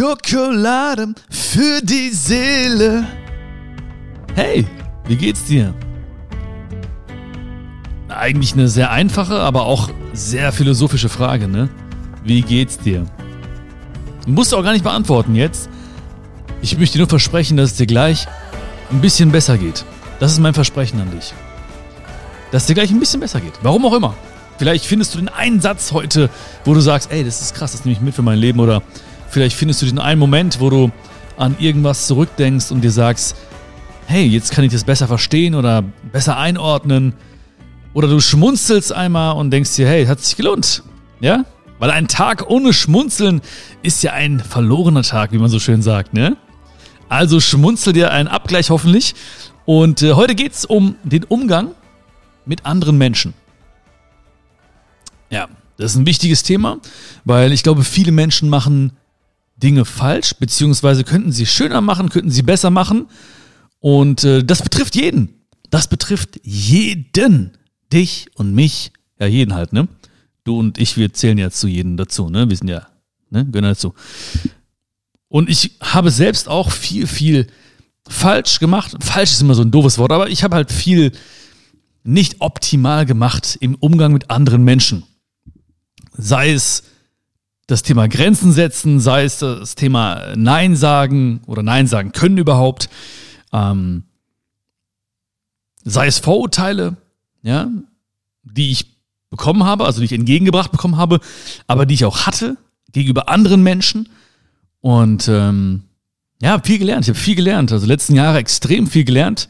Schokolade für die Seele. Hey, wie geht's dir? Eigentlich eine sehr einfache, aber auch sehr philosophische Frage, ne? Wie geht's dir? Musst du auch gar nicht beantworten jetzt. Ich möchte dir nur versprechen, dass es dir gleich ein bisschen besser geht. Das ist mein Versprechen an dich. Dass es dir gleich ein bisschen besser geht. Warum auch immer. Vielleicht findest du den einen Satz heute, wo du sagst, ey, das ist krass, das nehme ich mit für mein Leben. Oder vielleicht findest du diesen einen Moment, wo du an irgendwas zurückdenkst und dir sagst, hey, jetzt kann ich das besser verstehen oder besser einordnen. Oder du schmunzelst einmal und denkst dir, hey, hat sich gelohnt. Ja? Weil ein Tag ohne Schmunzeln ist ja ein verlorener Tag, wie man so schön sagt, ne? Also schmunzel dir einen Abgleich hoffentlich. Und äh, heute geht's um den Umgang mit anderen Menschen. Ja, das ist ein wichtiges Thema, weil ich glaube, viele Menschen machen Dinge falsch, beziehungsweise könnten sie schöner machen, könnten sie besser machen. Und äh, das betrifft jeden. Das betrifft jeden. Dich und mich. Ja, jeden halt, ne? Du und ich, wir zählen ja zu jedem dazu, ne? Wir sind ja, ne? Gehören dazu. Und ich habe selbst auch viel, viel falsch gemacht. Falsch ist immer so ein doofes Wort, aber ich habe halt viel nicht optimal gemacht im Umgang mit anderen Menschen. Sei es das Thema Grenzen setzen, sei es das Thema Nein sagen oder Nein sagen können überhaupt, ähm, sei es Vorurteile, ja, die ich bekommen habe, also die ich entgegengebracht bekommen habe, aber die ich auch hatte gegenüber anderen Menschen. Und ähm, ja, viel gelernt. Ich habe viel gelernt. Also letzten Jahre extrem viel gelernt.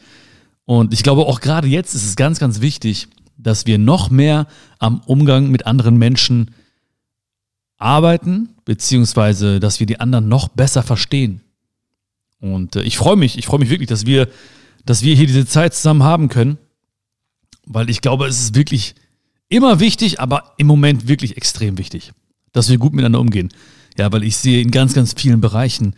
Und ich glaube, auch gerade jetzt ist es ganz, ganz wichtig, dass wir noch mehr am Umgang mit anderen Menschen arbeiten, beziehungsweise dass wir die anderen noch besser verstehen. Und äh, ich freue mich, ich freue mich wirklich, dass wir, dass wir hier diese Zeit zusammen haben können, weil ich glaube, es ist wirklich immer wichtig, aber im Moment wirklich extrem wichtig, dass wir gut miteinander umgehen. Ja, weil ich sehe in ganz, ganz vielen Bereichen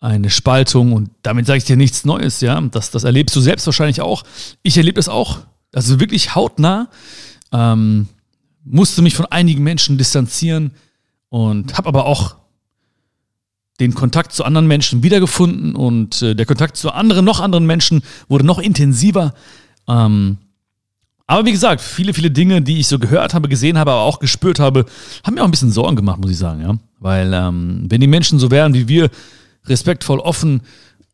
eine Spaltung und damit sage ich dir nichts Neues, ja. Das, das erlebst du selbst wahrscheinlich auch. Ich erlebe das auch. Also wirklich hautnah. Ähm, musste mich von einigen Menschen distanzieren und habe aber auch den Kontakt zu anderen Menschen wiedergefunden und äh, der Kontakt zu anderen, noch anderen Menschen wurde noch intensiver. Ähm, aber wie gesagt, viele, viele Dinge, die ich so gehört habe, gesehen habe, aber auch gespürt habe, haben mir auch ein bisschen Sorgen gemacht, muss ich sagen, ja. Weil ähm, wenn die Menschen so wären wie wir, respektvoll, offen,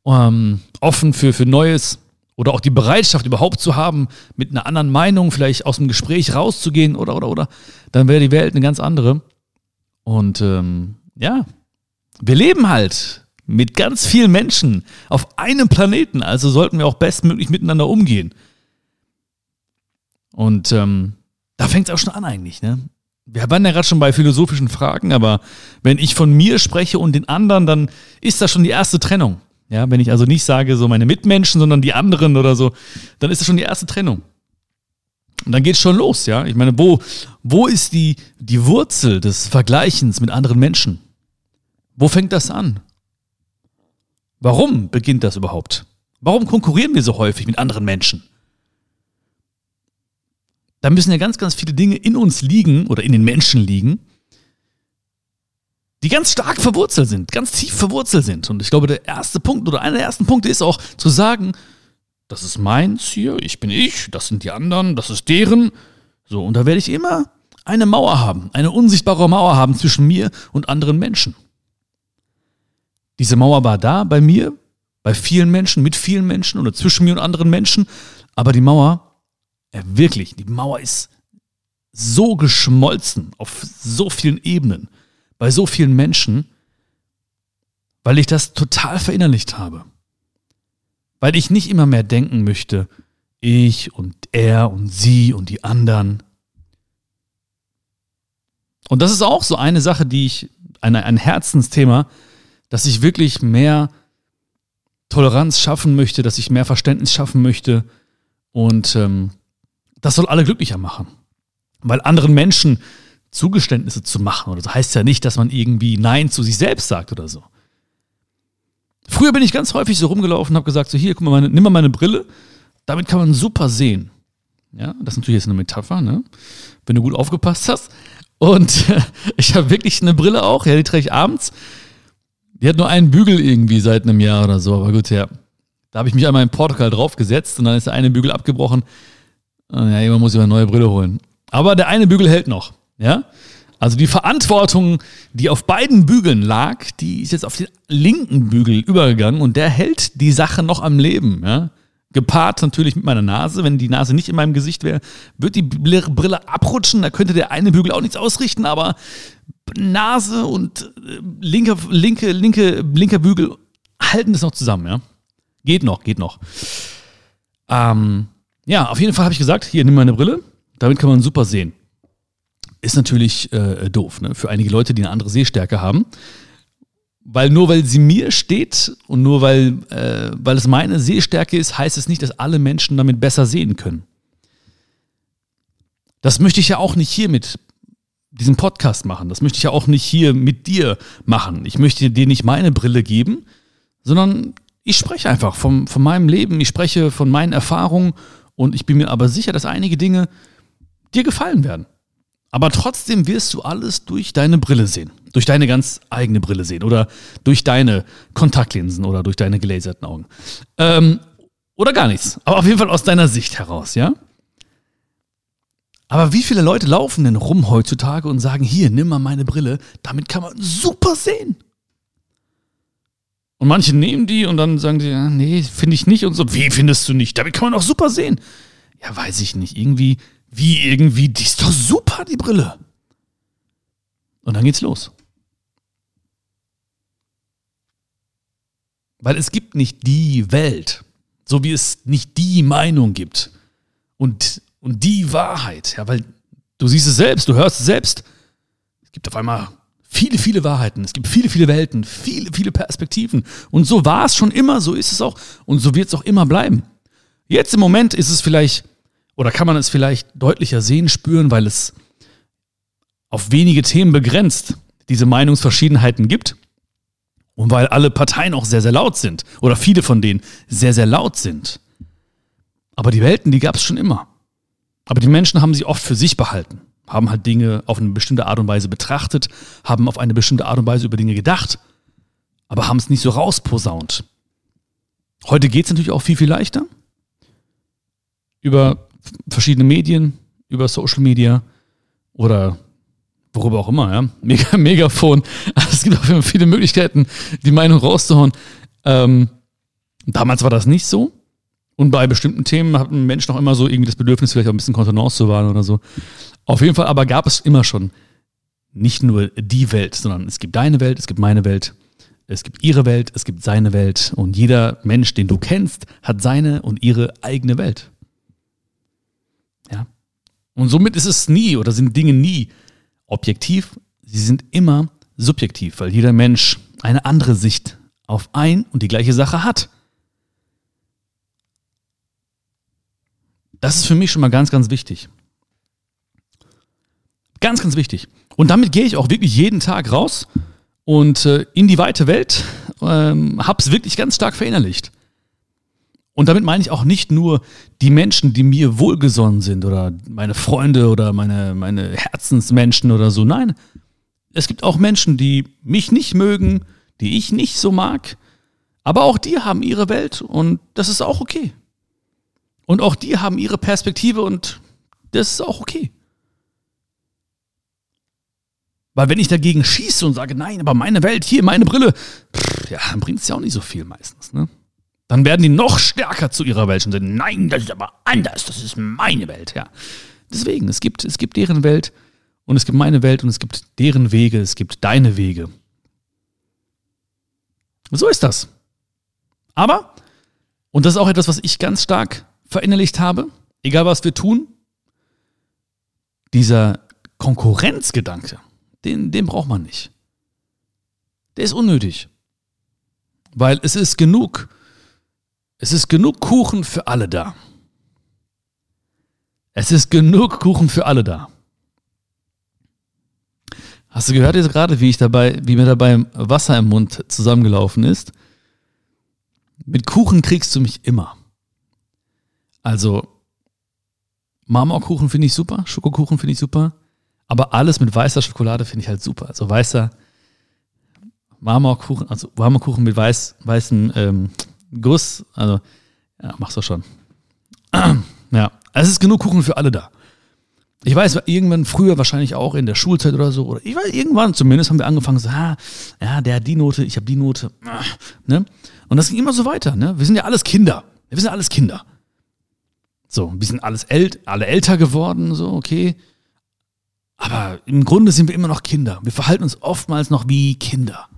ähm, offen für, für Neues oder auch die Bereitschaft überhaupt zu haben, mit einer anderen Meinung vielleicht aus dem Gespräch rauszugehen oder, oder, oder, dann wäre die Welt eine ganz andere. Und ähm, ja, wir leben halt mit ganz vielen Menschen auf einem Planeten, also sollten wir auch bestmöglich miteinander umgehen. Und ähm, da fängt es auch schon an eigentlich, ne? wir waren ja gerade schon bei philosophischen Fragen, aber wenn ich von mir spreche und den anderen, dann ist das schon die erste Trennung. Ja, wenn ich also nicht sage, so meine Mitmenschen, sondern die anderen oder so, dann ist das schon die erste Trennung. Und dann geht's schon los, ja. Ich meine, wo, wo ist die, die Wurzel des Vergleichens mit anderen Menschen? Wo fängt das an? Warum beginnt das überhaupt? Warum konkurrieren wir so häufig mit anderen Menschen? da müssen ja ganz, ganz viele Dinge in uns liegen oder in den Menschen liegen, die ganz stark verwurzelt sind, ganz tief verwurzelt sind. Und ich glaube, der erste Punkt oder einer der ersten Punkte ist auch zu sagen, das ist meins hier, ich bin ich, das sind die anderen, das ist deren. So, und da werde ich immer eine Mauer haben, eine unsichtbare Mauer haben zwischen mir und anderen Menschen. Diese Mauer war da bei mir, bei vielen Menschen, mit vielen Menschen oder zwischen mir und anderen Menschen, aber die Mauer ja, wirklich, die Mauer ist so geschmolzen auf so vielen Ebenen, bei so vielen Menschen, weil ich das total verinnerlicht habe. Weil ich nicht immer mehr denken möchte, ich und er und sie und die anderen. Und das ist auch so eine Sache, die ich, ein, ein Herzensthema, dass ich wirklich mehr Toleranz schaffen möchte, dass ich mehr Verständnis schaffen möchte und ähm, das soll alle glücklicher machen. Weil anderen Menschen Zugeständnisse zu machen oder so heißt ja nicht, dass man irgendwie Nein zu sich selbst sagt oder so. Früher bin ich ganz häufig so rumgelaufen und habe gesagt, so hier, guck mal, meine, nimm mal meine Brille, damit kann man super sehen. Ja, das ist natürlich jetzt eine Metapher, ne? Wenn du gut aufgepasst hast. Und ich habe wirklich eine Brille auch, ja, die trage ich abends. Die hat nur einen Bügel irgendwie seit einem Jahr oder so, aber gut, ja. Da habe ich mich einmal in Portugal draufgesetzt und dann ist der eine Bügel abgebrochen. Ja, irgendwann muss ich eine neue Brille holen. Aber der eine Bügel hält noch, ja. Also die Verantwortung, die auf beiden Bügeln lag, die ist jetzt auf den linken Bügel übergegangen und der hält die Sache noch am Leben, ja. Gepaart natürlich mit meiner Nase. Wenn die Nase nicht in meinem Gesicht wäre, wird die Brille abrutschen. Da könnte der eine Bügel auch nichts ausrichten, aber Nase und äh, linker, linke, linke, linker Bügel halten das noch zusammen, ja. Geht noch, geht noch. Ähm, ja, auf jeden Fall habe ich gesagt, hier, nimm meine Brille. Damit kann man super sehen. Ist natürlich äh, doof, ne? Für einige Leute, die eine andere Sehstärke haben. Weil nur weil sie mir steht und nur weil, äh, weil es meine Sehstärke ist, heißt es nicht, dass alle Menschen damit besser sehen können. Das möchte ich ja auch nicht hier mit diesem Podcast machen. Das möchte ich ja auch nicht hier mit dir machen. Ich möchte dir nicht meine Brille geben, sondern ich spreche einfach vom, von meinem Leben, ich spreche von meinen Erfahrungen und ich bin mir aber sicher, dass einige Dinge dir gefallen werden. Aber trotzdem wirst du alles durch deine Brille sehen. Durch deine ganz eigene Brille sehen. Oder durch deine Kontaktlinsen oder durch deine gelaserten Augen. Ähm, oder gar nichts. Aber auf jeden Fall aus deiner Sicht heraus, ja? Aber wie viele Leute laufen denn rum heutzutage und sagen, hier, nimm mal meine Brille, damit kann man super sehen. Und manche nehmen die und dann sagen sie, ja, nee, finde ich nicht und so. Wie findest du nicht? Damit kann man auch super sehen. Ja, weiß ich nicht. Irgendwie wie irgendwie, die ist doch super, die Brille. Und dann geht's los. Weil es gibt nicht die Welt, so wie es nicht die Meinung gibt und, und die Wahrheit. Ja, weil du siehst es selbst, du hörst es selbst. Es gibt auf einmal viele, viele Wahrheiten. Es gibt viele, viele Welten, viele, viele Perspektiven. Und so war es schon immer, so ist es auch und so wird es auch immer bleiben. Jetzt im Moment ist es vielleicht oder kann man es vielleicht deutlicher sehen, spüren, weil es auf wenige Themen begrenzt diese Meinungsverschiedenheiten gibt und weil alle Parteien auch sehr, sehr laut sind oder viele von denen sehr, sehr laut sind. Aber die Welten, die gab es schon immer. Aber die Menschen haben sie oft für sich behalten, haben halt Dinge auf eine bestimmte Art und Weise betrachtet, haben auf eine bestimmte Art und Weise über Dinge gedacht, aber haben es nicht so rausposaunt. Heute geht es natürlich auch viel, viel leichter. Über verschiedene Medien, über Social Media oder worüber auch immer, ja. Mega, Megafon. Also es gibt auch viele Möglichkeiten, die Meinung rauszuhauen. Ähm, damals war das nicht so. Und bei bestimmten Themen hat ein Mensch noch immer so irgendwie das Bedürfnis, vielleicht auch ein bisschen Kontenance zu wahren oder so. Auf jeden Fall aber gab es immer schon nicht nur die Welt, sondern es gibt deine Welt, es gibt meine Welt, es gibt ihre Welt, es gibt seine Welt. Und jeder Mensch, den du kennst, hat seine und ihre eigene Welt. Und somit ist es nie oder sind Dinge nie objektiv, sie sind immer subjektiv, weil jeder Mensch eine andere Sicht auf ein und die gleiche Sache hat. Das ist für mich schon mal ganz, ganz wichtig. Ganz, ganz wichtig. Und damit gehe ich auch wirklich jeden Tag raus und äh, in die weite Welt, ähm, es wirklich ganz stark verinnerlicht. Und damit meine ich auch nicht nur die Menschen, die mir wohlgesonnen sind oder meine Freunde oder meine, meine Herzensmenschen oder so. Nein, es gibt auch Menschen, die mich nicht mögen, die ich nicht so mag. Aber auch die haben ihre Welt und das ist auch okay. Und auch die haben ihre Perspektive und das ist auch okay. Weil wenn ich dagegen schieße und sage, nein, aber meine Welt, hier, meine Brille, pff, ja, dann bringt es ja auch nicht so viel meistens. Ne? Dann werden die noch stärker zu ihrer Welt und sagen, nein, das ist aber anders, das ist meine Welt, ja. Deswegen, es gibt, es gibt deren Welt und es gibt meine Welt und es gibt deren Wege, es gibt deine Wege. So ist das. Aber, und das ist auch etwas, was ich ganz stark verinnerlicht habe, egal was wir tun, dieser Konkurrenzgedanke, den, den braucht man nicht. Der ist unnötig. Weil es ist genug es ist genug Kuchen für alle da. Es ist genug Kuchen für alle da. Hast du gehört jetzt gerade, wie ich dabei, wie mir dabei Wasser im Mund zusammengelaufen ist? Mit Kuchen kriegst du mich immer. Also Marmorkuchen finde ich super, Schokokuchen finde ich super, aber alles mit weißer Schokolade finde ich halt super. Also weißer Marmorkuchen, also Marmorkuchen mit weiß, weißem ähm, Guss. Also, ja, machst du schon. ja, es ist genug Kuchen für alle da. Ich weiß, irgendwann früher wahrscheinlich auch in der Schulzeit oder so, oder ich weiß, irgendwann zumindest haben wir angefangen so, ah, ja, der hat die Note, ich habe die Note, ah, ne? Und das ging immer so weiter, ne? Wir sind ja alles Kinder. Wir sind alles Kinder. So, wir sind alles äl alle älter geworden, so, okay. Aber im Grunde sind wir immer noch Kinder. Wir verhalten uns oftmals noch wie Kinder.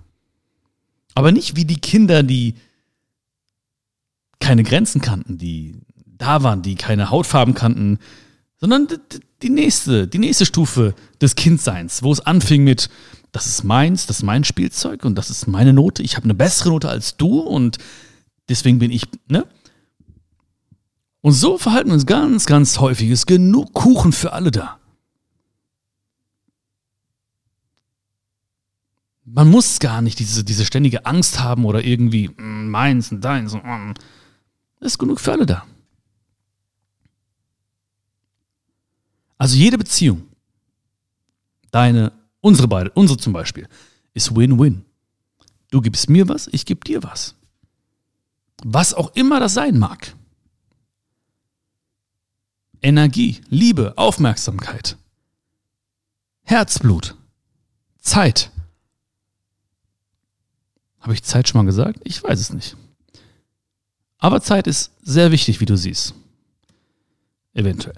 Aber nicht wie die Kinder, die keine Grenzen kannten, die da waren, die keine Hautfarben kannten, sondern die nächste, die nächste Stufe des Kindseins, wo es anfing mit, das ist meins, das ist mein Spielzeug und das ist meine Note. Ich habe eine bessere Note als du und deswegen bin ich, ne? Und so verhalten uns ganz, ganz häufig. Es ist genug Kuchen für alle da. Man muss gar nicht diese, diese ständige Angst haben oder irgendwie mm, meins und deins. Mm. Ist genug für alle da. Also jede Beziehung, deine, unsere beide, unsere zum Beispiel, ist Win-Win. Du gibst mir was, ich gebe dir was. Was auch immer das sein mag. Energie, Liebe, Aufmerksamkeit, Herzblut, Zeit. Habe ich Zeit schon mal gesagt? Ich weiß es nicht. Aber Zeit ist sehr wichtig, wie du siehst. Eventuell.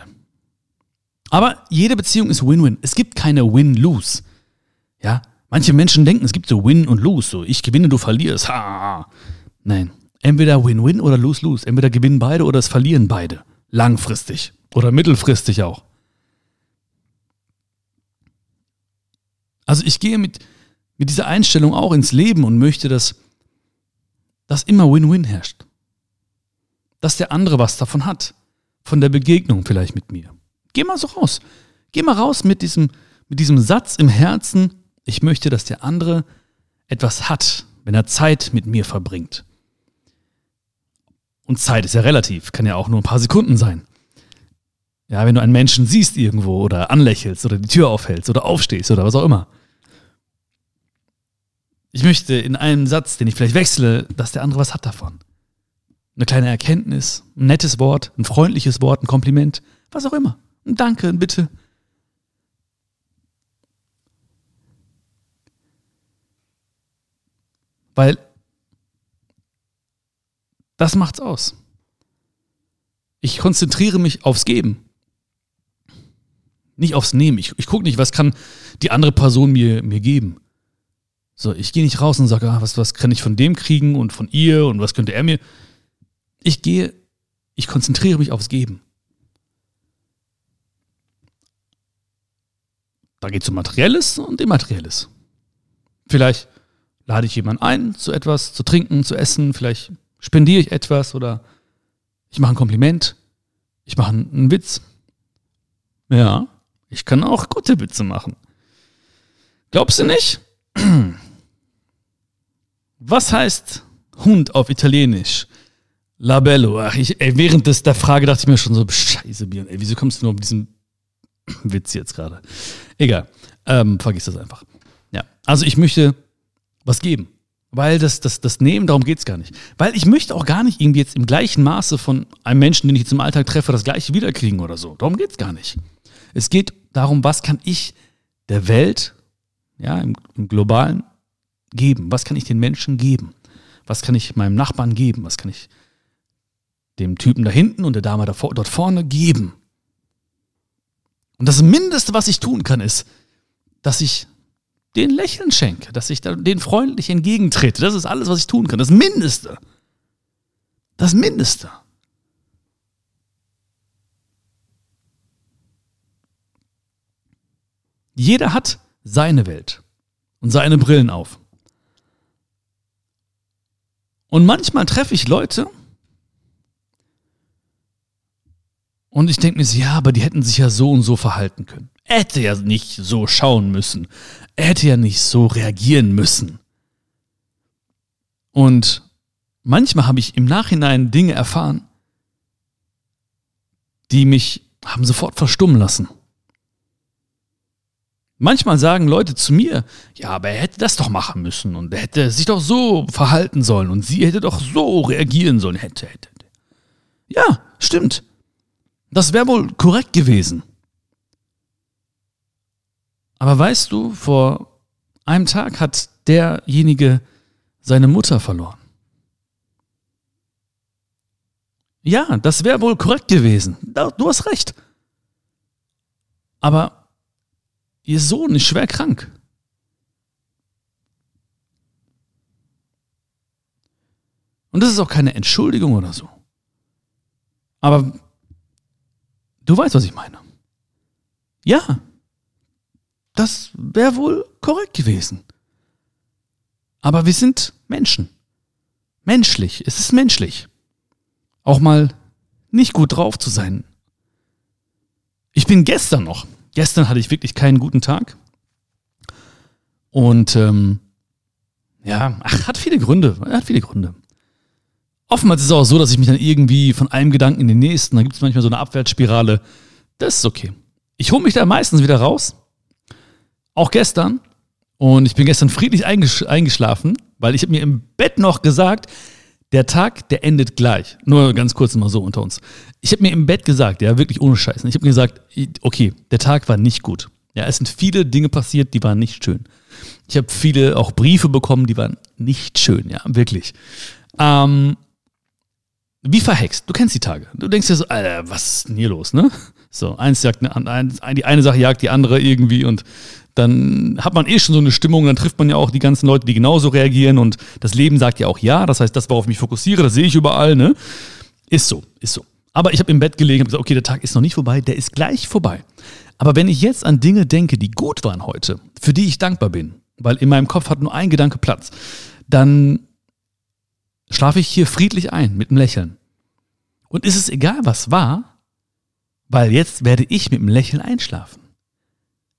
Aber jede Beziehung ist Win-Win. Es gibt keine Win-Lose. Ja, manche Menschen denken, es gibt so Win und Lose. So, ich gewinne, du verlierst. Ha. Nein, entweder Win-Win oder Lose-Lose. Entweder gewinnen beide oder es verlieren beide. Langfristig oder mittelfristig auch. Also ich gehe mit, mit dieser Einstellung auch ins Leben und möchte, dass, dass immer Win-Win herrscht. Dass der andere was davon hat. Von der Begegnung vielleicht mit mir. Geh mal so raus. Geh mal raus mit diesem, mit diesem Satz im Herzen, ich möchte, dass der andere etwas hat, wenn er Zeit mit mir verbringt. Und Zeit ist ja relativ, kann ja auch nur ein paar Sekunden sein. Ja, wenn du einen Menschen siehst irgendwo oder anlächelst oder die Tür aufhältst oder aufstehst oder was auch immer. Ich möchte in einem Satz, den ich vielleicht wechsle, dass der andere was hat davon. Eine kleine Erkenntnis, ein nettes Wort, ein freundliches Wort, ein Kompliment, was auch immer. Ein Danke, ein Bitte. Weil das macht's aus. Ich konzentriere mich aufs Geben. Nicht aufs Nehmen. Ich, ich gucke nicht, was kann die andere Person mir, mir geben. So, ich gehe nicht raus und sage, ah, was, was kann ich von dem kriegen und von ihr und was könnte er mir. Ich gehe, ich konzentriere mich aufs Geben. Da geht es um Materielles und Immaterielles. Vielleicht lade ich jemanden ein zu etwas, zu trinken, zu essen, vielleicht spendiere ich etwas oder ich mache ein Kompliment, ich mache einen Witz. Ja, ich kann auch gute Witze machen. Glaubst du nicht? Was heißt Hund auf Italienisch? Labello. Ach, ich, ey, während des, der Frage dachte ich mir schon so, scheiße, Björn, ey, wieso kommst du nur auf diesen Witz jetzt gerade? Egal. Ähm, vergiss das einfach. Ja. Also ich möchte was geben. Weil das, das, das Nehmen, darum geht es gar nicht. Weil ich möchte auch gar nicht irgendwie jetzt im gleichen Maße von einem Menschen, den ich jetzt im Alltag treffe, das gleiche wiederkriegen oder so. Darum geht es gar nicht. Es geht darum, was kann ich der Welt, ja, im, im Globalen geben? Was kann ich den Menschen geben? Was kann ich meinem Nachbarn geben? Was kann ich dem Typen da hinten und der Dame da vor, dort vorne geben? Und das Mindeste, was ich tun kann, ist, dass ich den Lächeln schenke, dass ich den freundlich entgegentrete. Das ist alles, was ich tun kann. Das Mindeste. Das Mindeste. Jeder hat seine Welt und seine Brillen auf. Und manchmal treffe ich Leute, Und ich denke mir so, ja, aber die hätten sich ja so und so verhalten können. Er hätte ja nicht so schauen müssen. Er hätte ja nicht so reagieren müssen. Und manchmal habe ich im Nachhinein Dinge erfahren, die mich haben sofort verstummen lassen. Manchmal sagen Leute zu mir, ja, aber er hätte das doch machen müssen und er hätte sich doch so verhalten sollen und sie hätte doch so reagieren sollen. Hätte, hätte. Ja, stimmt. Das wäre wohl korrekt gewesen. Aber weißt du, vor einem Tag hat derjenige seine Mutter verloren. Ja, das wäre wohl korrekt gewesen. Du hast recht. Aber ihr Sohn ist schwer krank. Und das ist auch keine Entschuldigung oder so. Aber du weißt, was ich meine. Ja, das wäre wohl korrekt gewesen. Aber wir sind Menschen. Menschlich. Es ist menschlich. Auch mal nicht gut drauf zu sein. Ich bin gestern noch. Gestern hatte ich wirklich keinen guten Tag. Und ähm, ja, ach, hat viele Gründe. Hat viele Gründe. Oftmals ist es auch so, dass ich mich dann irgendwie von einem Gedanken in den nächsten, da gibt es manchmal so eine Abwärtsspirale. Das ist okay. Ich hole mich da meistens wieder raus. Auch gestern. Und ich bin gestern friedlich eingesch eingeschlafen, weil ich habe mir im Bett noch gesagt, der Tag, der endet gleich. Nur ganz kurz mal so unter uns. Ich habe mir im Bett gesagt, ja, wirklich ohne Scheiß. Ich habe mir gesagt, okay, der Tag war nicht gut. Ja, es sind viele Dinge passiert, die waren nicht schön. Ich habe viele auch Briefe bekommen, die waren nicht schön, ja, wirklich. Ähm, wie verhext. Du kennst die Tage. Du denkst dir so, Alter, was ist denn hier los, ne? So, eins jagt eine, die eine Sache jagt die andere irgendwie und dann hat man eh schon so eine Stimmung, dann trifft man ja auch die ganzen Leute, die genauso reagieren und das Leben sagt ja auch ja. Das heißt, das, worauf ich mich fokussiere, das sehe ich überall, ne? Ist so, ist so. Aber ich habe im Bett gelegen und gesagt, okay, der Tag ist noch nicht vorbei, der ist gleich vorbei. Aber wenn ich jetzt an Dinge denke, die gut waren heute, für die ich dankbar bin, weil in meinem Kopf hat nur ein Gedanke Platz, dann schlafe ich hier friedlich ein mit einem Lächeln. Und ist es egal, was war, weil jetzt werde ich mit einem Lächeln einschlafen.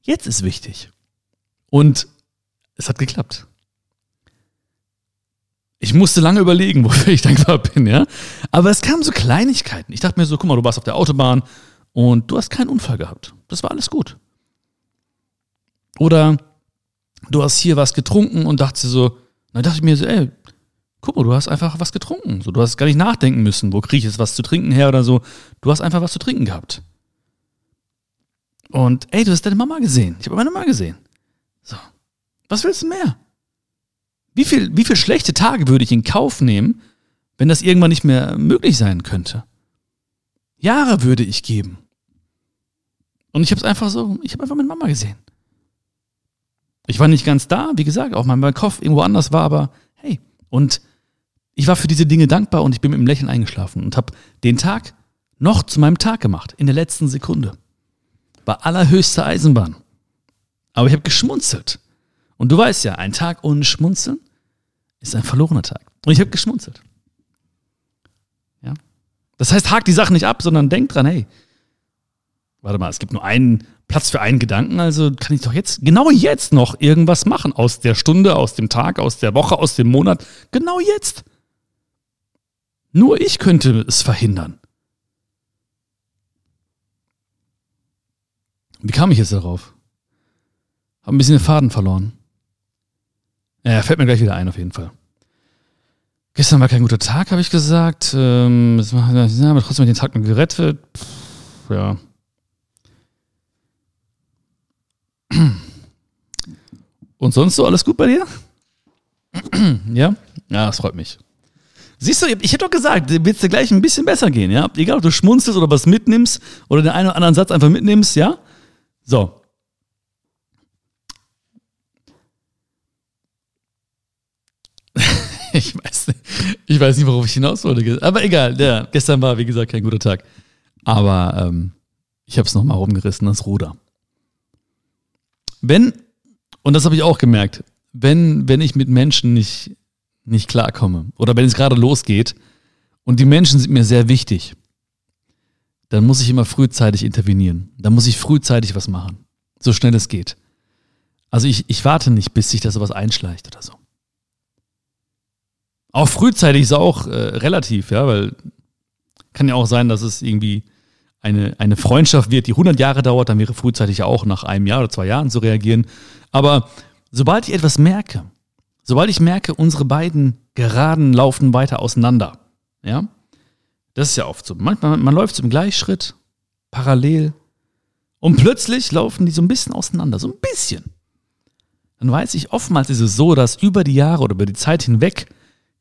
Jetzt ist wichtig. Und es hat geklappt. Ich musste lange überlegen, wofür ich dankbar bin, ja. Aber es kamen so Kleinigkeiten. Ich dachte mir so, guck mal, du warst auf der Autobahn und du hast keinen Unfall gehabt. Das war alles gut. Oder du hast hier was getrunken und dachte so, dann dachte ich mir so, ey, guck mal, du hast einfach was getrunken. So, du hast gar nicht nachdenken müssen, wo kriege ich jetzt was zu trinken her oder so. Du hast einfach was zu trinken gehabt. Und ey, du hast deine Mama gesehen. Ich habe meine Mama gesehen. So. Was willst du mehr? Wie viel, wie viel schlechte Tage würde ich in Kauf nehmen, wenn das irgendwann nicht mehr möglich sein könnte? Jahre würde ich geben. Und ich habe es einfach so, ich habe einfach meine Mama gesehen. Ich war nicht ganz da, wie gesagt, auch mein Kopf irgendwo anders war, aber hey, und ich war für diese Dinge dankbar und ich bin mit einem Lächeln eingeschlafen und habe den Tag noch zu meinem Tag gemacht, in der letzten Sekunde. War allerhöchste Eisenbahn. Aber ich habe geschmunzelt. Und du weißt ja, ein Tag ohne Schmunzeln ist ein verlorener Tag. Und ich habe geschmunzelt. Ja? Das heißt, hakt die Sachen nicht ab, sondern denk dran, hey, warte mal, es gibt nur einen Platz für einen Gedanken, also kann ich doch jetzt, genau jetzt noch irgendwas machen aus der Stunde, aus dem Tag, aus der Woche, aus dem Monat. Genau jetzt. Nur ich könnte es verhindern. Wie kam ich jetzt darauf? Hab ein bisschen den Faden verloren. Ja, fällt mir gleich wieder ein, auf jeden Fall. Gestern war kein guter Tag, habe ich gesagt. Ähm, das war, ja, aber trotzdem den Tag noch gerettet. Pff, ja. Und sonst so alles gut bei dir? ja? Ja, das freut mich. Siehst du, ich hätte doch gesagt, wird es dir gleich ein bisschen besser gehen, ja? Egal, ob du schmunzelst oder was mitnimmst oder den einen oder anderen Satz einfach mitnimmst, ja? So. ich weiß nicht, ich weiß nicht, worauf ich hinaus wollte. Aber egal, ja, gestern war, wie gesagt, kein guter Tag. Aber ähm, ich habe es nochmal rumgerissen, das Ruder. Wenn, und das habe ich auch gemerkt, wenn, wenn ich mit Menschen nicht, nicht klarkomme oder wenn es gerade losgeht und die Menschen sind mir sehr wichtig, dann muss ich immer frühzeitig intervenieren. Dann muss ich frühzeitig was machen. So schnell es geht. Also ich, ich warte nicht, bis sich da sowas einschleicht oder so. Auch frühzeitig ist auch äh, relativ, ja, weil kann ja auch sein, dass es irgendwie eine, eine Freundschaft wird, die 100 Jahre dauert, dann wäre frühzeitig auch nach einem Jahr oder zwei Jahren zu reagieren. Aber sobald ich etwas merke, sobald ich merke, unsere beiden Geraden laufen weiter auseinander, ja, das ist ja oft so. Manchmal, man läuft so im Gleichschritt, parallel, und plötzlich laufen die so ein bisschen auseinander, so ein bisschen. Dann weiß ich, oftmals ist es so, dass über die Jahre oder über die Zeit hinweg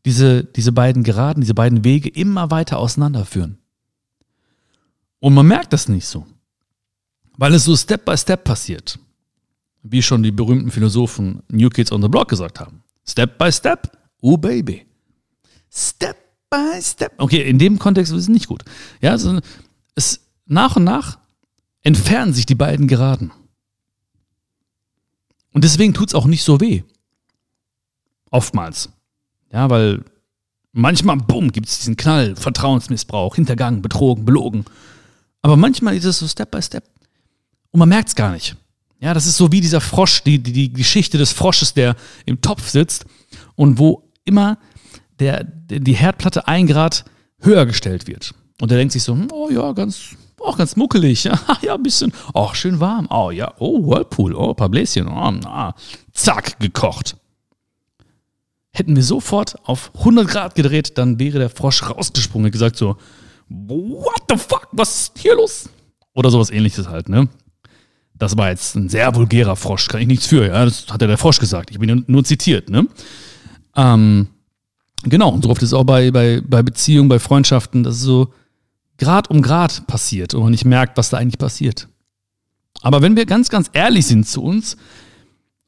diese, diese beiden Geraden, diese beiden Wege immer weiter auseinanderführen. Und man merkt das nicht so, weil es so Step by Step passiert. Wie schon die berühmten Philosophen New Kids on the Block gesagt haben. Step by Step, oh Baby. Step by Step. Okay, in dem Kontext ist es nicht gut. Ja, also es nach und nach entfernen sich die beiden Geraden. Und deswegen tut es auch nicht so weh. Oftmals. Ja, weil manchmal, bumm, gibt es diesen Knall, Vertrauensmissbrauch, Hintergang, betrogen, belogen. Aber manchmal ist es so Step by Step. Und man merkt es gar nicht. Ja, das ist so wie dieser Frosch, die, die, die Geschichte des Frosches, der im Topf sitzt und wo immer der, die Herdplatte ein Grad höher gestellt wird. Und der denkt sich so, hm, oh ja, ganz, auch ganz muckelig. Ja, ja, ein bisschen, oh, schön warm. Oh ja, oh, Whirlpool, oh, ein paar Bläschen. Oh, na, zack, gekocht. Hätten wir sofort auf 100 Grad gedreht, dann wäre der Frosch rausgesprungen und gesagt so, what the fuck, was ist hier los? Oder sowas ähnliches halt, ne? Das war jetzt ein sehr vulgärer Frosch, kann ich nichts für, ja, das hat ja der Frosch gesagt, ich bin nur zitiert, ne? Ähm, genau, und so oft ist es auch bei, bei, bei Beziehungen, bei Freundschaften, dass es so Grad um Grad passiert und man nicht merkt, was da eigentlich passiert. Aber wenn wir ganz, ganz ehrlich sind zu uns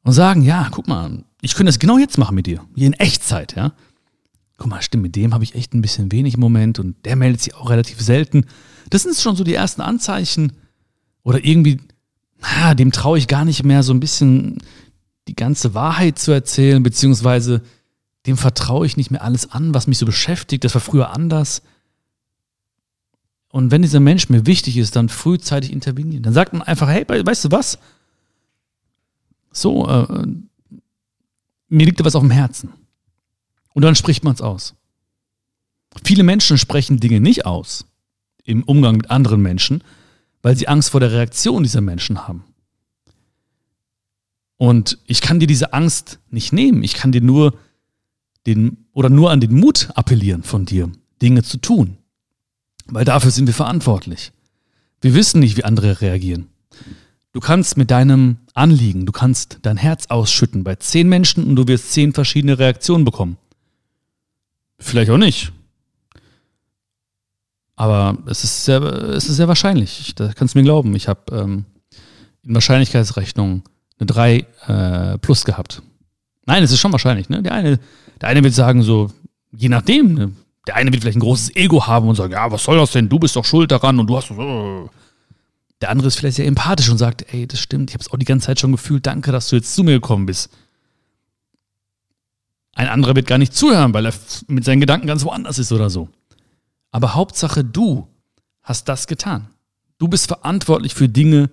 und sagen, ja, guck mal, ich könnte das genau jetzt machen mit dir, hier in Echtzeit, ja, guck mal, stimmt, mit dem habe ich echt ein bisschen wenig im Moment und der meldet sich auch relativ selten. Das sind schon so die ersten Anzeichen. Oder irgendwie, na, dem traue ich gar nicht mehr so ein bisschen die ganze Wahrheit zu erzählen, beziehungsweise dem vertraue ich nicht mehr alles an, was mich so beschäftigt. Das war früher anders. Und wenn dieser Mensch mir wichtig ist, dann frühzeitig intervenieren. Dann sagt man einfach, hey, weißt du was? So, äh, mir liegt da was auf dem Herzen. Und dann spricht man es aus. Viele Menschen sprechen Dinge nicht aus im Umgang mit anderen Menschen, weil sie Angst vor der Reaktion dieser Menschen haben. Und ich kann dir diese Angst nicht nehmen. Ich kann dir nur den oder nur an den Mut appellieren von dir, Dinge zu tun. Weil dafür sind wir verantwortlich. Wir wissen nicht, wie andere reagieren. Du kannst mit deinem Anliegen, du kannst dein Herz ausschütten bei zehn Menschen und du wirst zehn verschiedene Reaktionen bekommen. Vielleicht auch nicht. Aber es ist sehr, es ist sehr wahrscheinlich. Da kannst du mir glauben. Ich habe ähm, in Wahrscheinlichkeitsrechnung eine 3 äh, plus gehabt. Nein, es ist schon wahrscheinlich. Ne? Der, eine, der eine wird sagen, so, je nachdem, ne? der eine wird vielleicht ein großes Ego haben und sagen, ja, was soll das denn? Du bist doch schuld daran und du hast. Uh. Der andere ist vielleicht sehr empathisch und sagt, ey, das stimmt, ich habe es auch die ganze Zeit schon gefühlt, danke, dass du jetzt zu mir gekommen bist. Ein anderer wird gar nicht zuhören, weil er mit seinen Gedanken ganz woanders ist oder so. Aber Hauptsache, du hast das getan. Du bist verantwortlich für Dinge,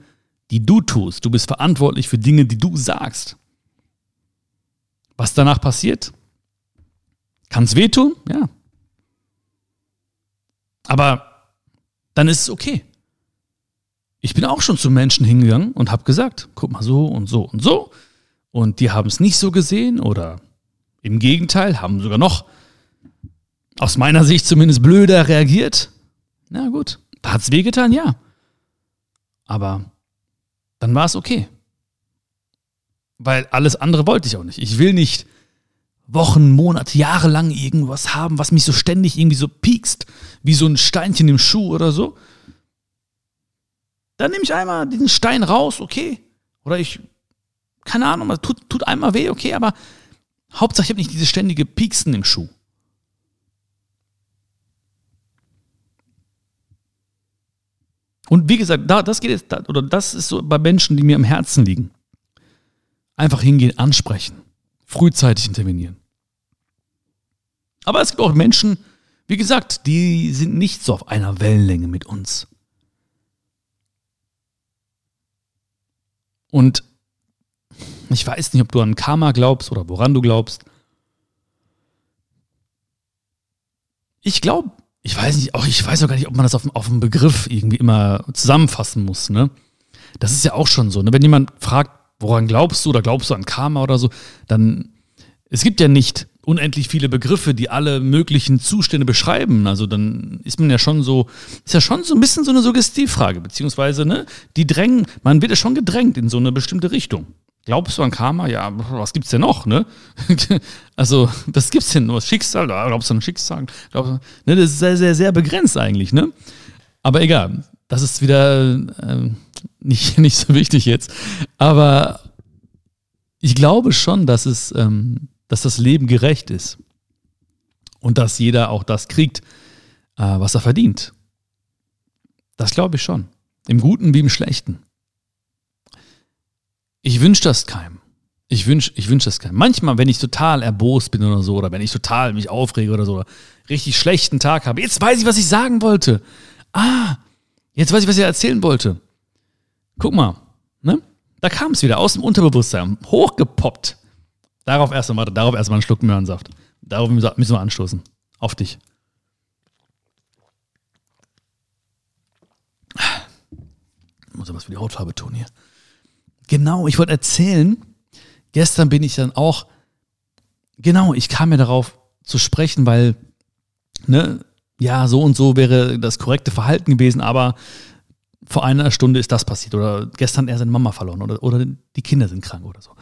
die du tust. Du bist verantwortlich für Dinge, die du sagst. Was danach passiert? Kann es wehtun? Ja. Aber dann ist es okay. Ich bin auch schon zu Menschen hingegangen und habe gesagt, guck mal so und so und so. Und die haben es nicht so gesehen oder im Gegenteil, haben sogar noch, aus meiner Sicht zumindest, blöder reagiert. Na gut, da hat es wehgetan, ja. Aber dann war es okay. Weil alles andere wollte ich auch nicht. Ich will nicht Wochen, Monate, Jahre lang irgendwas haben, was mich so ständig irgendwie so piekst, wie so ein Steinchen im Schuh oder so. Dann nehme ich einmal diesen Stein raus, okay. Oder ich, keine Ahnung, tut, tut einmal weh, okay, aber Hauptsache, ich habe nicht diese ständige Pieksen im Schuh. Und wie gesagt, da, das geht jetzt, oder das ist so bei Menschen, die mir am Herzen liegen. Einfach hingehen, ansprechen, frühzeitig intervenieren. Aber es gibt auch Menschen, wie gesagt, die sind nicht so auf einer Wellenlänge mit uns. Und ich weiß nicht, ob du an Karma glaubst oder woran du glaubst. Ich glaube ich weiß nicht, auch ich weiß auch gar nicht, ob man das auf, auf einen Begriff irgendwie immer zusammenfassen muss, ne? Das ist ja auch schon so, ne? Wenn jemand fragt, woran glaubst du oder glaubst du an Karma oder so, dann es gibt ja nicht unendlich viele Begriffe, die alle möglichen Zustände beschreiben. Also dann ist man ja schon so, ist ja schon so ein bisschen so eine Suggestivfrage, beziehungsweise, ne, die drängen, man wird ja schon gedrängt in so eine bestimmte Richtung. Glaubst du an Karma? Ja, was gibt's denn noch, ne? also, was gibt's denn nur? Schicksal? Glaubst du an Schicksal? Glaubst du, ne, das ist sehr, sehr, sehr begrenzt eigentlich, ne? Aber egal, das ist wieder äh, nicht, nicht so wichtig jetzt. Aber ich glaube schon, dass es, ähm, dass das Leben gerecht ist. Und dass jeder auch das kriegt, äh, was er verdient. Das glaube ich schon. Im Guten wie im Schlechten. Ich wünsche das keinem. Ich wünsche ich wünsch das keinem. Manchmal, wenn ich total erbost bin oder so, oder wenn ich total mich aufrege oder so, oder richtig schlechten Tag habe, jetzt weiß ich, was ich sagen wollte. Ah, jetzt weiß ich, was ich erzählen wollte. Guck mal, ne? Da kam es wieder aus dem Unterbewusstsein, hochgepoppt. Darauf erstmal, warte, darauf erstmal einen Schluck Möhrensaft. Darauf müssen wir anstoßen. Auf dich. Ich muss aber was für die Hautfarbe tun hier. Genau, ich wollte erzählen, gestern bin ich dann auch, genau, ich kam mir darauf zu sprechen, weil, ne, ja, so und so wäre das korrekte Verhalten gewesen, aber vor einer Stunde ist das passiert oder gestern er seine Mama verloren oder, oder die Kinder sind krank oder so.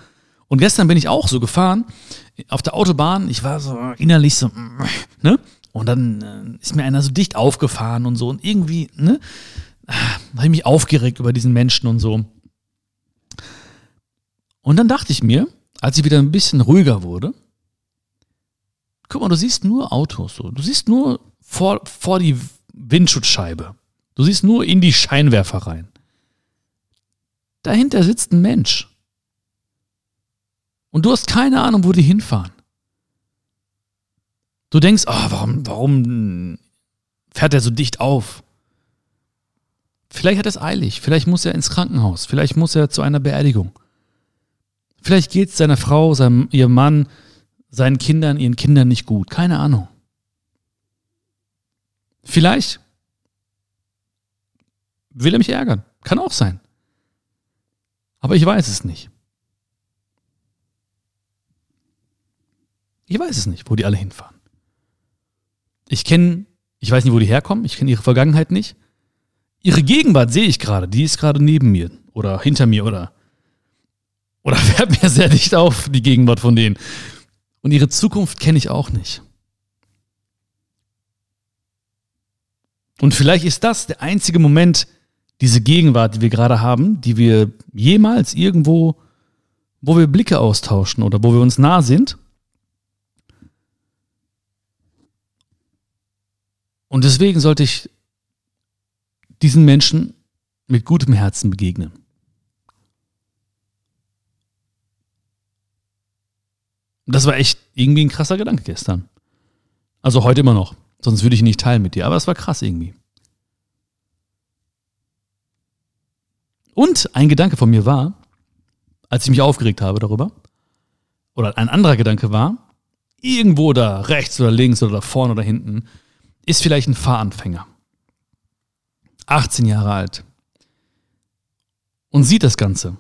Und gestern bin ich auch so gefahren auf der Autobahn. Ich war so innerlich so, ne? Und dann äh, ist mir einer so dicht aufgefahren und so und irgendwie, ne? Habe ich mich aufgeregt über diesen Menschen und so. Und dann dachte ich mir, als ich wieder ein bisschen ruhiger wurde, guck mal, du siehst nur Autos so. Du siehst nur vor, vor die Windschutzscheibe. Du siehst nur in die Scheinwerfer rein. Dahinter sitzt ein Mensch. Und du hast keine Ahnung, wo die hinfahren. Du denkst, oh, warum, warum fährt er so dicht auf? Vielleicht hat er es eilig, vielleicht muss er ins Krankenhaus, vielleicht muss er zu einer Beerdigung. Vielleicht geht es seiner Frau, seinem, ihrem Mann, seinen Kindern, ihren Kindern nicht gut. Keine Ahnung. Vielleicht will er mich ärgern. Kann auch sein. Aber ich weiß es nicht. Ich weiß es nicht, wo die alle hinfahren. Ich kenne, ich weiß nicht, wo die herkommen, ich kenne ihre Vergangenheit nicht. Ihre Gegenwart sehe ich gerade, die ist gerade neben mir oder hinter mir oder oder fährt mir sehr dicht auf, die Gegenwart von denen. Und ihre Zukunft kenne ich auch nicht. Und vielleicht ist das der einzige Moment, diese Gegenwart, die wir gerade haben, die wir jemals irgendwo, wo wir Blicke austauschen oder wo wir uns nah sind. Und deswegen sollte ich diesen Menschen mit gutem Herzen begegnen. Das war echt irgendwie ein krasser Gedanke gestern. Also heute immer noch. Sonst würde ich ihn nicht teilen mit dir. Aber es war krass irgendwie. Und ein Gedanke von mir war, als ich mich aufgeregt habe darüber, oder ein anderer Gedanke war, irgendwo da rechts oder links oder da vorne oder hinten ist vielleicht ein Fahranfänger. 18 Jahre alt. Und sieht das Ganze.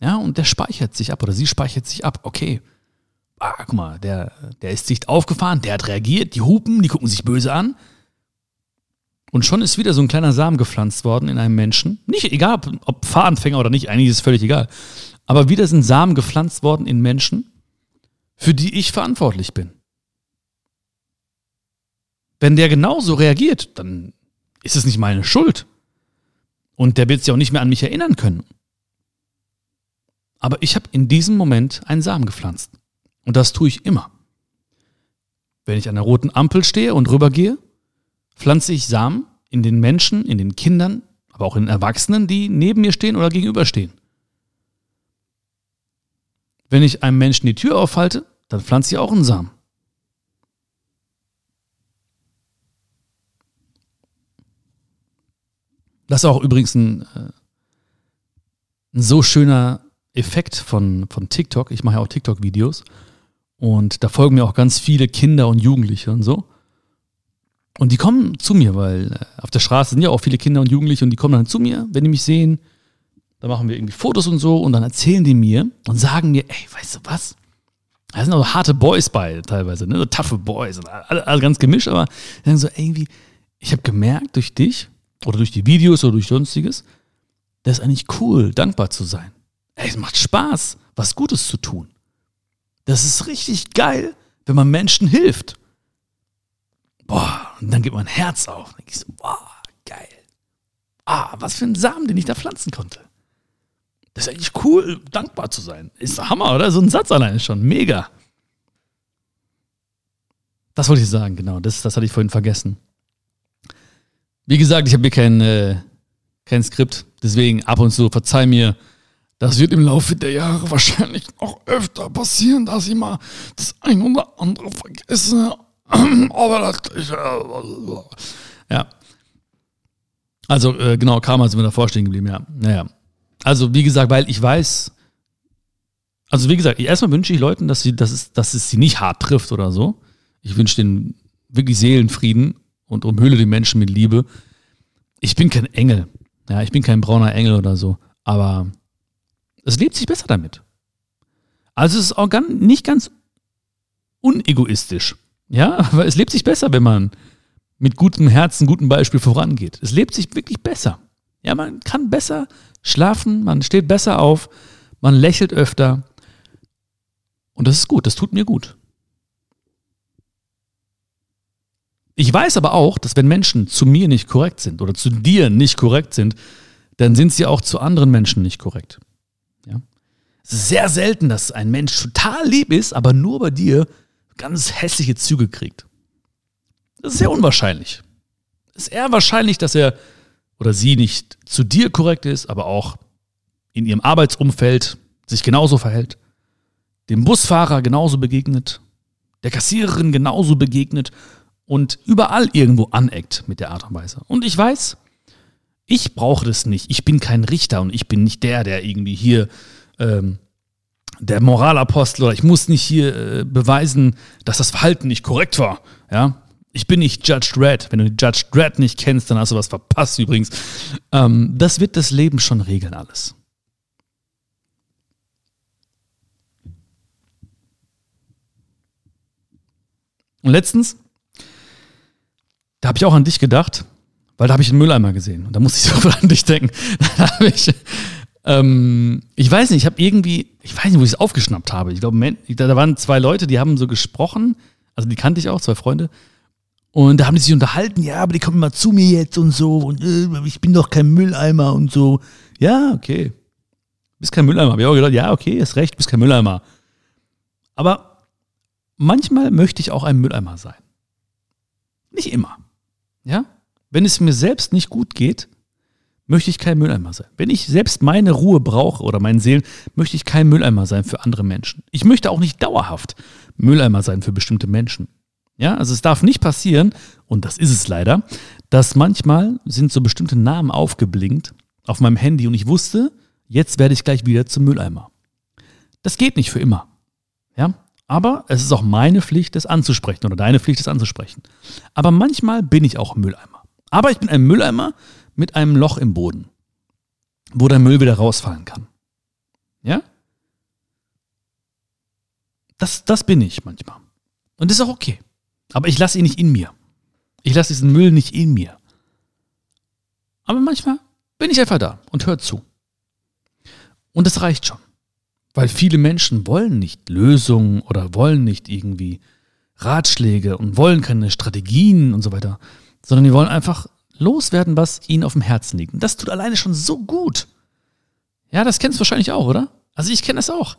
Ja, und der speichert sich ab oder sie speichert sich ab. Okay, ah, guck mal, der, der ist sich aufgefahren, der hat reagiert, die hupen, die gucken sich böse an. Und schon ist wieder so ein kleiner Samen gepflanzt worden in einem Menschen. Nicht egal, ob Fahranfänger oder nicht, eigentlich ist es völlig egal. Aber wieder sind Samen gepflanzt worden in Menschen, für die ich verantwortlich bin. Wenn der genauso reagiert, dann ist es nicht meine Schuld. Und der wird sich auch nicht mehr an mich erinnern können. Aber ich habe in diesem Moment einen Samen gepflanzt. Und das tue ich immer. Wenn ich an der roten Ampel stehe und rübergehe, pflanze ich Samen in den Menschen, in den Kindern, aber auch in den Erwachsenen, die neben mir stehen oder gegenüberstehen. Wenn ich einem Menschen die Tür aufhalte, dann pflanze ich auch einen Samen. Das ist auch übrigens ein, äh, ein so schöner Effekt von, von TikTok. Ich mache ja auch TikTok-Videos. Und da folgen mir auch ganz viele Kinder und Jugendliche und so. Und die kommen zu mir, weil äh, auf der Straße sind ja auch viele Kinder und Jugendliche und die kommen dann zu mir, wenn die mich sehen. Da machen wir irgendwie Fotos und so und dann erzählen die mir und sagen mir, ey, weißt du was? Da sind auch harte Boys bei teilweise, ne? so taffe Boys, und alle, alle ganz gemischt, aber die sagen so irgendwie, ich habe gemerkt durch dich oder durch die Videos oder durch sonstiges, das ist eigentlich cool, dankbar zu sein. Ey, es macht Spaß, was Gutes zu tun. Das ist richtig geil, wenn man Menschen hilft. Boah, und dann geht mein Herz auf. Dann ich so, boah, geil. Ah, was für ein Samen, den ich da pflanzen konnte. Das ist eigentlich cool, dankbar zu sein. Ist Hammer, oder? So ein Satz alleine schon. Mega. Das wollte ich sagen, genau. Das, das hatte ich vorhin vergessen. Wie gesagt, ich habe hier kein, äh, kein Skript. Deswegen ab und zu, verzeih mir, das wird im Laufe der Jahre wahrscheinlich noch öfter passieren, dass ich mal das ein oder andere vergesse. Aber das ist, äh, ja. Also, äh, genau, Karma sind wir davor stehen geblieben, ja. Naja. Also, wie gesagt, weil ich weiß, also wie gesagt, erstmal wünsche ich Leuten, dass, sie, dass, es, dass es sie nicht hart trifft oder so. Ich wünsche denen wirklich Seelenfrieden und umhülle die Menschen mit Liebe. Ich bin kein Engel. Ja, ich bin kein brauner Engel oder so. Aber es lebt sich besser damit. Also es ist auch ganz, nicht ganz unegoistisch. Ja, aber es lebt sich besser, wenn man mit gutem Herzen, gutem Beispiel vorangeht. Es lebt sich wirklich besser. Ja, man kann besser schlafen, man steht besser auf, man lächelt öfter. Und das ist gut, das tut mir gut. Ich weiß aber auch, dass wenn Menschen zu mir nicht korrekt sind oder zu dir nicht korrekt sind, dann sind sie auch zu anderen Menschen nicht korrekt. Sehr selten, dass ein Mensch total lieb ist, aber nur bei dir ganz hässliche Züge kriegt. Das ist sehr unwahrscheinlich. Es ist eher wahrscheinlich, dass er oder sie nicht zu dir korrekt ist, aber auch in ihrem Arbeitsumfeld sich genauso verhält, dem Busfahrer genauso begegnet, der Kassiererin genauso begegnet und überall irgendwo aneckt mit der Art und Weise. Und ich weiß, ich brauche das nicht. Ich bin kein Richter und ich bin nicht der, der irgendwie hier ähm, der Moralapostel oder ich muss nicht hier äh, beweisen, dass das Verhalten nicht korrekt war. Ja, ich bin nicht Judge Dredd. Wenn du Judge Dredd nicht kennst, dann hast du was verpasst übrigens. Ähm, das wird das Leben schon regeln alles. Und letztens da habe ich auch an dich gedacht, weil da habe ich einen Mülleimer gesehen. Und da musste ich sofort an dich denken. Da habe ich, ähm, ich weiß nicht, ich habe irgendwie, ich weiß nicht, wo ich es aufgeschnappt habe. Ich glaube, da waren zwei Leute, die haben so gesprochen, also die kannte ich auch, zwei Freunde. Und da haben die sich unterhalten, ja, aber die kommen immer zu mir jetzt und so. Und äh, ich bin doch kein Mülleimer und so. Ja, okay. Bist kein Mülleimer. Hab ich auch gedacht, ja, okay, ist recht, bist kein Mülleimer. Aber manchmal möchte ich auch ein Mülleimer sein. Nicht immer. Ja? Wenn es mir selbst nicht gut geht, möchte ich kein Mülleimer sein. Wenn ich selbst meine Ruhe brauche oder meinen Seelen, möchte ich kein Mülleimer sein für andere Menschen. Ich möchte auch nicht dauerhaft Mülleimer sein für bestimmte Menschen. Ja, also es darf nicht passieren, und das ist es leider, dass manchmal sind so bestimmte Namen aufgeblinkt auf meinem Handy und ich wusste, jetzt werde ich gleich wieder zum Mülleimer. Das geht nicht für immer. Ja, aber es ist auch meine Pflicht, das anzusprechen oder deine Pflicht, das anzusprechen. Aber manchmal bin ich auch Mülleimer. Aber ich bin ein Mülleimer mit einem Loch im Boden, wo der Müll wieder rausfallen kann. Ja? Das, das bin ich manchmal. Und das ist auch okay. Aber ich lasse ihn nicht in mir. Ich lasse diesen Müll nicht in mir. Aber manchmal bin ich einfach da und hört zu. Und das reicht schon. Weil viele Menschen wollen nicht Lösungen oder wollen nicht irgendwie Ratschläge und wollen keine Strategien und so weiter, sondern die wollen einfach loswerden, was ihnen auf dem Herzen liegt. Und das tut alleine schon so gut. Ja, das kennst du wahrscheinlich auch, oder? Also ich kenne das auch.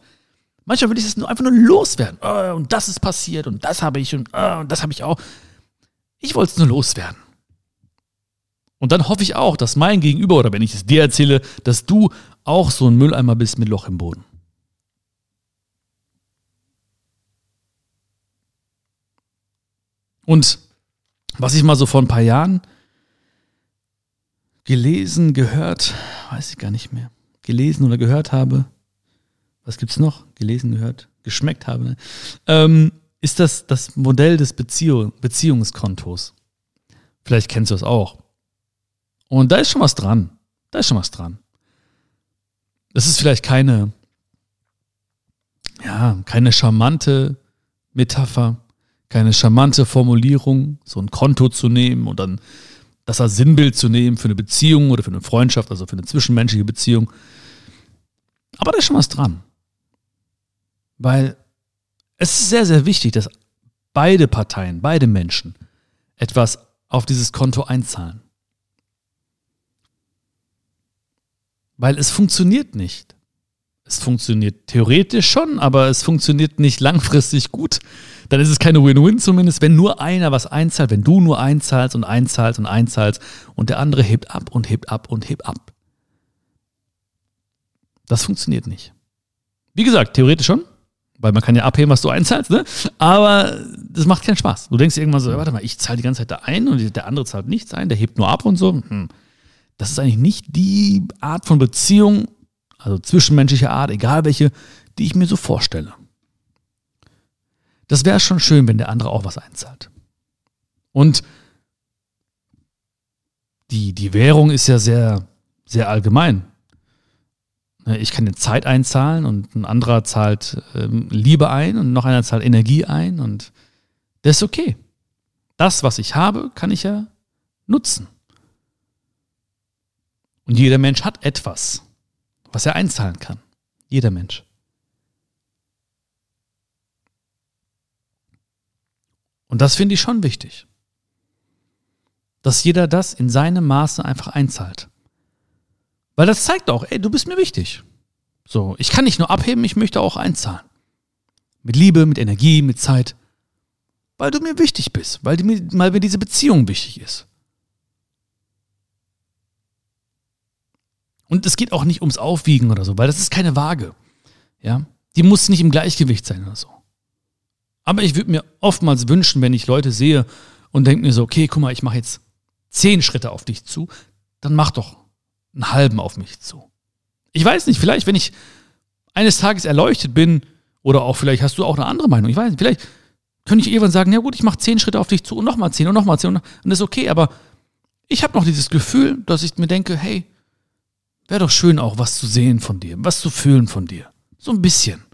Manchmal will ich das nur einfach nur loswerden. Oh, und das ist passiert und das habe ich und, oh, und das habe ich auch. Ich wollte es nur loswerden. Und dann hoffe ich auch, dass mein Gegenüber oder wenn ich es dir erzähle, dass du auch so ein Mülleimer bist mit Loch im Boden. Und was ich mal so vor ein paar Jahren gelesen, gehört, weiß ich gar nicht mehr, gelesen oder gehört habe, was gibt's noch? Gelesen, gehört, geschmeckt habe, ne? ähm, ist das das Modell des Beziehung, Beziehungskontos. Vielleicht kennst du es auch. Und da ist schon was dran. Da ist schon was dran. Das ist vielleicht keine, ja, keine charmante Metapher, keine charmante Formulierung, so ein Konto zu nehmen und dann das als Sinnbild zu nehmen für eine Beziehung oder für eine Freundschaft, also für eine zwischenmenschliche Beziehung. Aber da ist schon was dran. Weil es ist sehr, sehr wichtig, dass beide Parteien, beide Menschen etwas auf dieses Konto einzahlen. Weil es funktioniert nicht. Es funktioniert theoretisch schon, aber es funktioniert nicht langfristig gut. Dann ist es keine Win-Win zumindest, wenn nur einer was einzahlt, wenn du nur einzahlst und einzahlst und einzahlst und der andere hebt ab und hebt ab und hebt ab. Das funktioniert nicht. Wie gesagt, theoretisch schon, weil man kann ja abheben, was du einzahlst, ne? Aber das macht keinen Spaß. Du denkst irgendwann so, warte mal, ich zahle die ganze Zeit da ein und der andere zahlt nichts ein, der hebt nur ab und so. Hm. Das ist eigentlich nicht die Art von Beziehung, also zwischenmenschliche Art, egal welche, die ich mir so vorstelle. Das wäre schon schön, wenn der andere auch was einzahlt. Und die, die Währung ist ja sehr, sehr allgemein. Ne, ich kann eine Zeit einzahlen und ein anderer zahlt ähm, Liebe ein und noch einer zahlt Energie ein und das ist okay. Das, was ich habe, kann ich ja nutzen. Und jeder Mensch hat etwas, was er einzahlen kann. Jeder Mensch. Und das finde ich schon wichtig. Dass jeder das in seinem Maße einfach einzahlt. Weil das zeigt auch, ey, du bist mir wichtig. So, ich kann nicht nur abheben, ich möchte auch einzahlen. Mit Liebe, mit Energie, mit Zeit. Weil du mir wichtig bist, weil, mir, weil mir diese Beziehung wichtig ist. Und es geht auch nicht ums Aufwiegen oder so, weil das ist keine Waage. Ja, die muss nicht im Gleichgewicht sein oder so. Aber ich würde mir oftmals wünschen, wenn ich Leute sehe und denke mir so, okay, guck mal, ich mache jetzt zehn Schritte auf dich zu, dann mach doch einen halben auf mich zu. Ich weiß nicht, vielleicht, wenn ich eines Tages erleuchtet bin, oder auch vielleicht hast du auch eine andere Meinung, ich weiß nicht, vielleicht könnte ich irgendwann sagen, ja gut, ich mache zehn Schritte auf dich zu und nochmal zehn und nochmal zehn und, das ist okay, aber ich habe noch dieses Gefühl, dass ich mir denke, hey, wäre doch schön auch was zu sehen von dir, was zu fühlen von dir. So ein bisschen.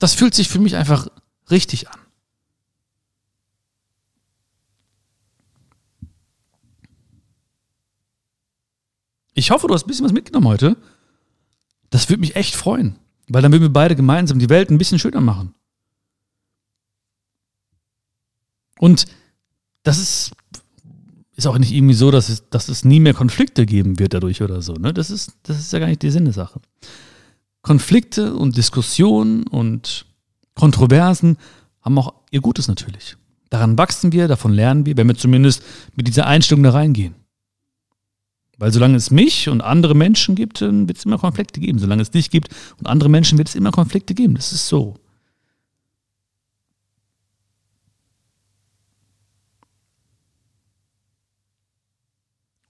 Das fühlt sich für mich einfach richtig an. Ich hoffe, du hast ein bisschen was mitgenommen heute. Das würde mich echt freuen, weil dann würden wir beide gemeinsam die Welt ein bisschen schöner machen. Und das ist, ist auch nicht irgendwie so, dass es, dass es nie mehr Konflikte geben wird dadurch oder so. Ne? Das, ist, das ist ja gar nicht die Sinn der Sache. Konflikte und Diskussionen und Kontroversen haben auch ihr Gutes natürlich. Daran wachsen wir, davon lernen wir, wenn wir zumindest mit dieser Einstellung da reingehen. Weil solange es mich und andere Menschen gibt, wird es immer Konflikte geben. Solange es dich gibt und andere Menschen, wird es immer Konflikte geben. Das ist so.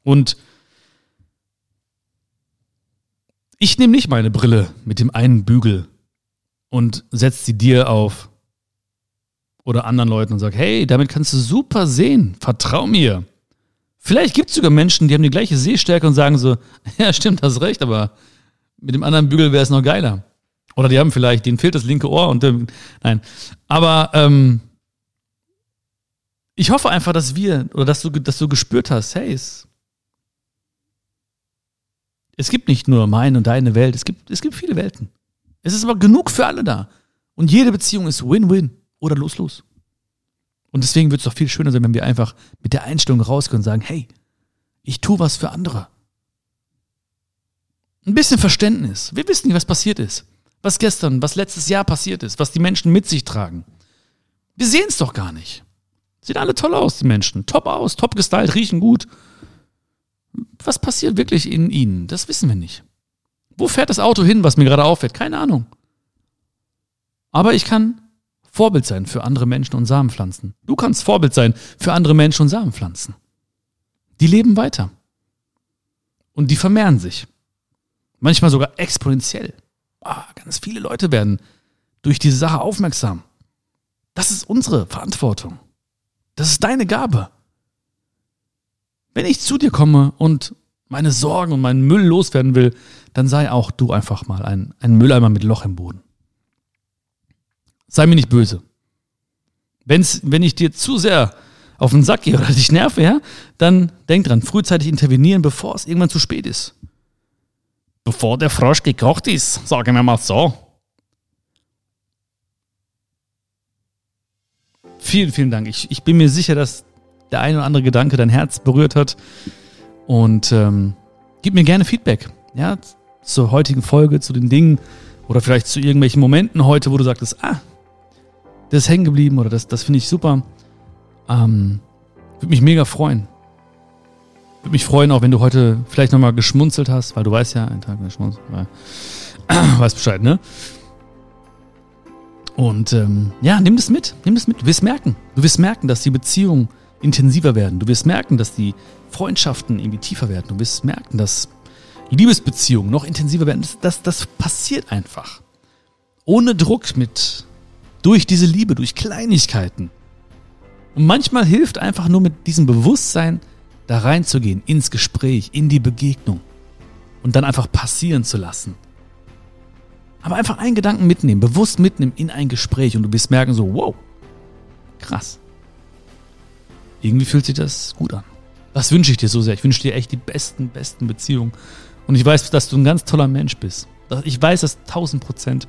Und ich nehme nicht meine Brille mit dem einen Bügel und setze sie dir auf oder anderen Leuten und sage, hey, damit kannst du super sehen, vertrau mir. Vielleicht gibt es sogar Menschen, die haben die gleiche Sehstärke und sagen so, ja, stimmt, hast recht, aber mit dem anderen Bügel wäre es noch geiler. Oder die haben vielleicht, denen fehlt das linke Ohr und ähm, nein. Aber ähm, ich hoffe einfach, dass wir, oder dass du, dass du gespürt hast, hey, es, es gibt nicht nur meine und deine Welt, es gibt, es gibt viele Welten. Es ist aber genug für alle da. Und jede Beziehung ist Win-Win oder los-los. Und deswegen wird es doch viel schöner sein, wenn wir einfach mit der Einstellung rausgehen und sagen, hey, ich tue was für andere. Ein bisschen Verständnis. Wir wissen nicht, was passiert ist. Was gestern, was letztes Jahr passiert ist, was die Menschen mit sich tragen. Wir sehen es doch gar nicht. Sehen alle toll aus, die Menschen. Top aus, top gestylt, riechen gut. Was passiert wirklich in ihnen? Das wissen wir nicht. Wo fährt das Auto hin, was mir gerade auffällt? Keine Ahnung. Aber ich kann Vorbild sein für andere Menschen und Samenpflanzen. Du kannst Vorbild sein für andere Menschen und Samenpflanzen. Die leben weiter. Und die vermehren sich. Manchmal sogar exponentiell. Ah, ganz viele Leute werden durch diese Sache aufmerksam. Das ist unsere Verantwortung. Das ist deine Gabe. Wenn ich zu dir komme und meine Sorgen und meinen Müll loswerden will, dann sei auch du einfach mal ein, ein Mülleimer mit Loch im Boden. Sei mir nicht böse. Wenn's, wenn ich dir zu sehr auf den Sack gehe oder dich nerve, ja, dann denk dran, frühzeitig intervenieren, bevor es irgendwann zu spät ist. Bevor der Frosch gekocht ist, sagen wir mal so. Vielen, vielen Dank. Ich, ich bin mir sicher, dass der ein oder andere Gedanke dein Herz berührt hat. Und ähm, gib mir gerne Feedback. Ja, zur heutigen Folge, zu den Dingen oder vielleicht zu irgendwelchen Momenten heute, wo du sagtest, ah, das ist hängen geblieben oder das, das finde ich super. Ähm, würde mich mega freuen. Würde mich freuen, auch wenn du heute vielleicht nochmal geschmunzelt hast, weil du weißt ja, ein Tag geschmunzelt, weil, weißt Bescheid, ne? Und ähm, ja, nimm das mit, nimm das mit. Du wirst merken, du wirst merken, dass die Beziehungen intensiver werden. Du wirst merken, dass die Freundschaften irgendwie tiefer werden. Du wirst merken, dass Liebesbeziehungen noch intensiver werden. Das, das, das passiert einfach. Ohne Druck mit, durch diese Liebe, durch Kleinigkeiten. Und manchmal hilft einfach nur mit diesem Bewusstsein da reinzugehen, ins Gespräch, in die Begegnung und dann einfach passieren zu lassen. Aber einfach einen Gedanken mitnehmen, bewusst mitnehmen in ein Gespräch und du wirst merken so, wow, krass. Irgendwie fühlt sich das gut an. Das wünsche ich dir so sehr. Ich wünsche dir echt die besten, besten Beziehungen. Und ich weiß, dass du ein ganz toller Mensch bist. Ich weiß das tausend Prozent.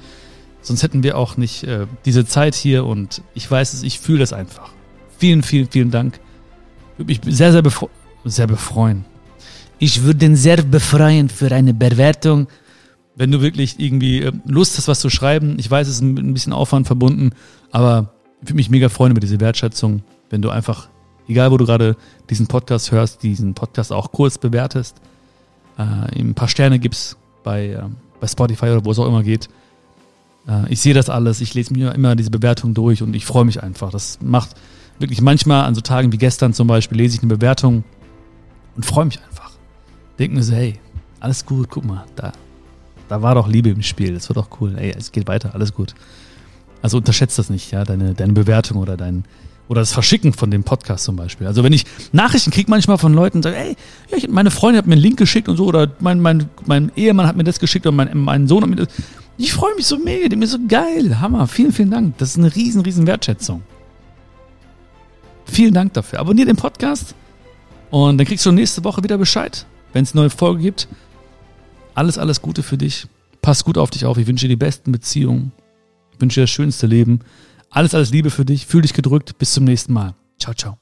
Sonst hätten wir auch nicht äh, diese Zeit hier und ich weiß es, ich fühle das einfach. Vielen, vielen, vielen Dank. Würde mich sehr, sehr, befre sehr befreuen. Ich würde den sehr befreuen für eine Bewertung. Wenn du wirklich irgendwie äh, Lust hast, was zu schreiben, ich weiß, es ist ein bisschen Aufwand verbunden, aber ich würde mich mega freuen über diese Wertschätzung, wenn du einfach, egal wo du gerade diesen Podcast hörst, diesen Podcast auch kurz bewertest, äh, ein paar Sterne gibst bei, äh, bei Spotify oder wo es auch immer geht. Äh, ich sehe das alles, ich lese mir immer diese Bewertung durch und ich freue mich einfach. Das macht wirklich manchmal an so Tagen wie gestern zum Beispiel lese ich eine Bewertung und freue mich einfach. Denke mir so, hey, alles gut, guck mal, da, da war doch Liebe im Spiel, das war doch cool, ey, es geht weiter, alles gut. Also unterschätzt das nicht, ja, deine, deine Bewertung oder dein, oder das Verschicken von dem Podcast zum Beispiel. Also wenn ich Nachrichten kriege manchmal von Leuten sage, ey, ich, meine Freundin hat mir einen Link geschickt und so, oder mein, mein, mein Ehemann hat mir das geschickt oder mein, mein Sohn hat mir das. Ich freue mich so mega, dem ist so geil, Hammer, vielen, vielen Dank. Das ist eine riesen, riesen Wertschätzung. Vielen Dank dafür. Abonnier den Podcast und dann kriegst du nächste Woche wieder Bescheid, wenn es eine neue Folge gibt. Alles, alles Gute für dich. Pass gut auf dich auf. Ich wünsche dir die besten Beziehungen. Ich wünsche dir das schönste Leben. Alles, alles Liebe für dich. Fühl dich gedrückt. Bis zum nächsten Mal. Ciao, ciao.